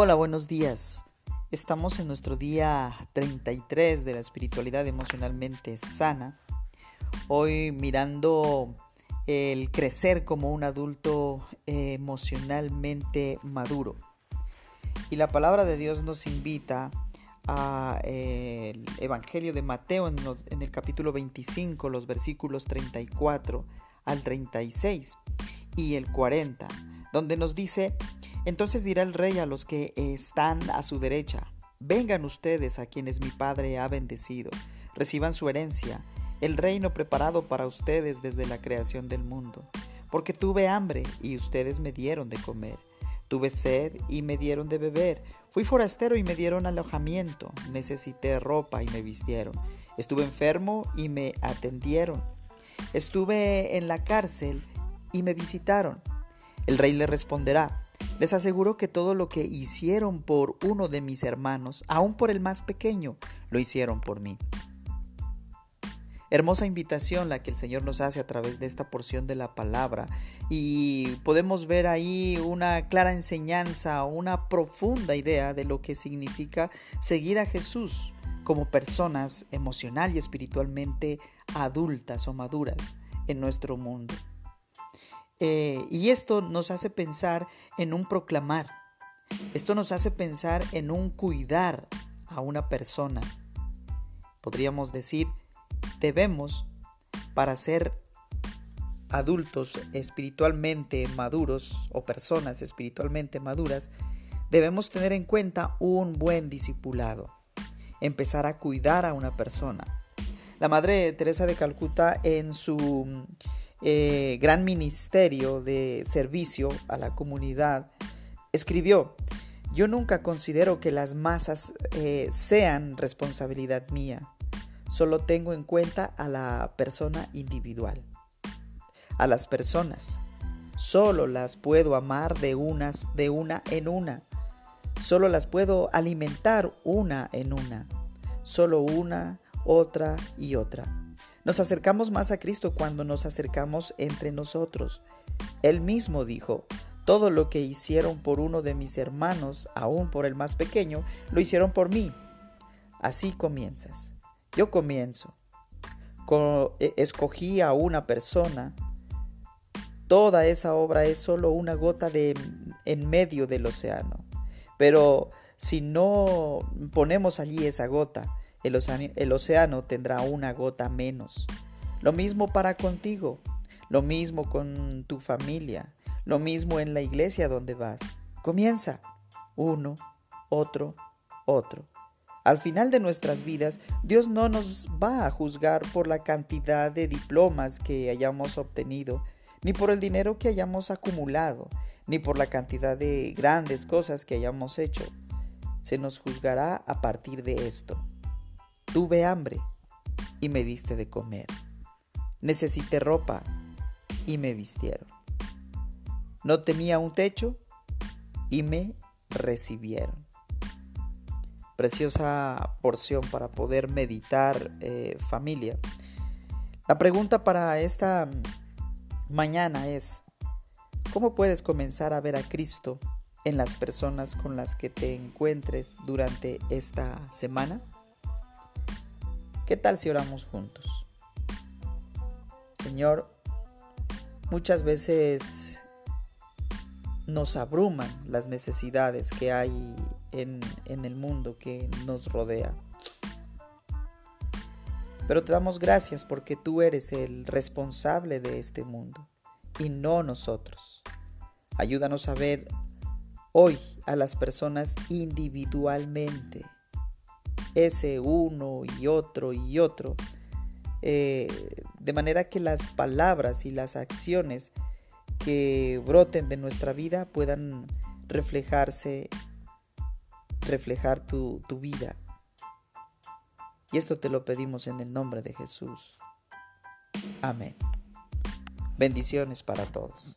Hola, buenos días. Estamos en nuestro día 33 de la espiritualidad emocionalmente sana. Hoy mirando el crecer como un adulto emocionalmente maduro. Y la palabra de Dios nos invita a el Evangelio de Mateo en el capítulo 25, los versículos 34 al 36 y el 40, donde nos dice, entonces dirá el rey a los que están a su derecha, vengan ustedes a quienes mi Padre ha bendecido, reciban su herencia, el reino preparado para ustedes desde la creación del mundo. Porque tuve hambre y ustedes me dieron de comer, tuve sed y me dieron de beber, fui forastero y me dieron alojamiento, necesité ropa y me vistieron, estuve enfermo y me atendieron, estuve en la cárcel y me visitaron. El rey le responderá, les aseguro que todo lo que hicieron por uno de mis hermanos, aun por el más pequeño, lo hicieron por mí. Hermosa invitación la que el Señor nos hace a través de esta porción de la palabra y podemos ver ahí una clara enseñanza, una profunda idea de lo que significa seguir a Jesús como personas emocional y espiritualmente adultas o maduras en nuestro mundo. Eh, y esto nos hace pensar en un proclamar. Esto nos hace pensar en un cuidar a una persona. Podríamos decir, debemos, para ser adultos espiritualmente maduros o personas espiritualmente maduras, debemos tener en cuenta un buen discipulado. Empezar a cuidar a una persona. La Madre Teresa de Calcuta en su eh, gran ministerio de servicio a la comunidad, escribió, yo nunca considero que las masas eh, sean responsabilidad mía, solo tengo en cuenta a la persona individual, a las personas. Solo las puedo amar de unas de una en una. Solo las puedo alimentar una en una. Solo una, otra y otra. Nos acercamos más a Cristo cuando nos acercamos entre nosotros. Él mismo dijo, todo lo que hicieron por uno de mis hermanos, aún por el más pequeño, lo hicieron por mí. Así comienzas. Yo comienzo. E, escogí a una persona. Toda esa obra es solo una gota de, en medio del océano. Pero si no ponemos allí esa gota, el océano, tendrá una gota menos. Lo mismo para contigo, lo mismo con tu familia, lo mismo en la iglesia donde vas. Comienza uno, otro, otro. Al final de nuestras vidas, Dios no nos va a juzgar por la cantidad de diplomas que hayamos obtenido, ni por el dinero que hayamos acumulado, ni por la cantidad de grandes cosas que hayamos hecho. Se nos juzgará a partir de esto. Tuve hambre y me diste de comer. Necesité ropa y me vistieron. No tenía un techo y me recibieron. Preciosa porción para poder meditar eh, familia. La pregunta para esta mañana es, ¿cómo puedes comenzar a ver a Cristo en las personas con las que te encuentres durante esta semana? ¿Qué tal si oramos juntos? Señor, muchas veces nos abruman las necesidades que hay en, en, el mundo que nos rodea. Pero te damos gracias porque tú eres el responsable de este mundo y no nosotros. Ayúdanos a ver hoy a las personas individualmente ese uno y otro y otro, eh, de manera que las palabras y las acciones que broten de nuestra vida puedan reflejarse, reflejar tu, tu vida. Y esto te lo pedimos en el nombre de Jesús. Amén. Bendiciones para todos.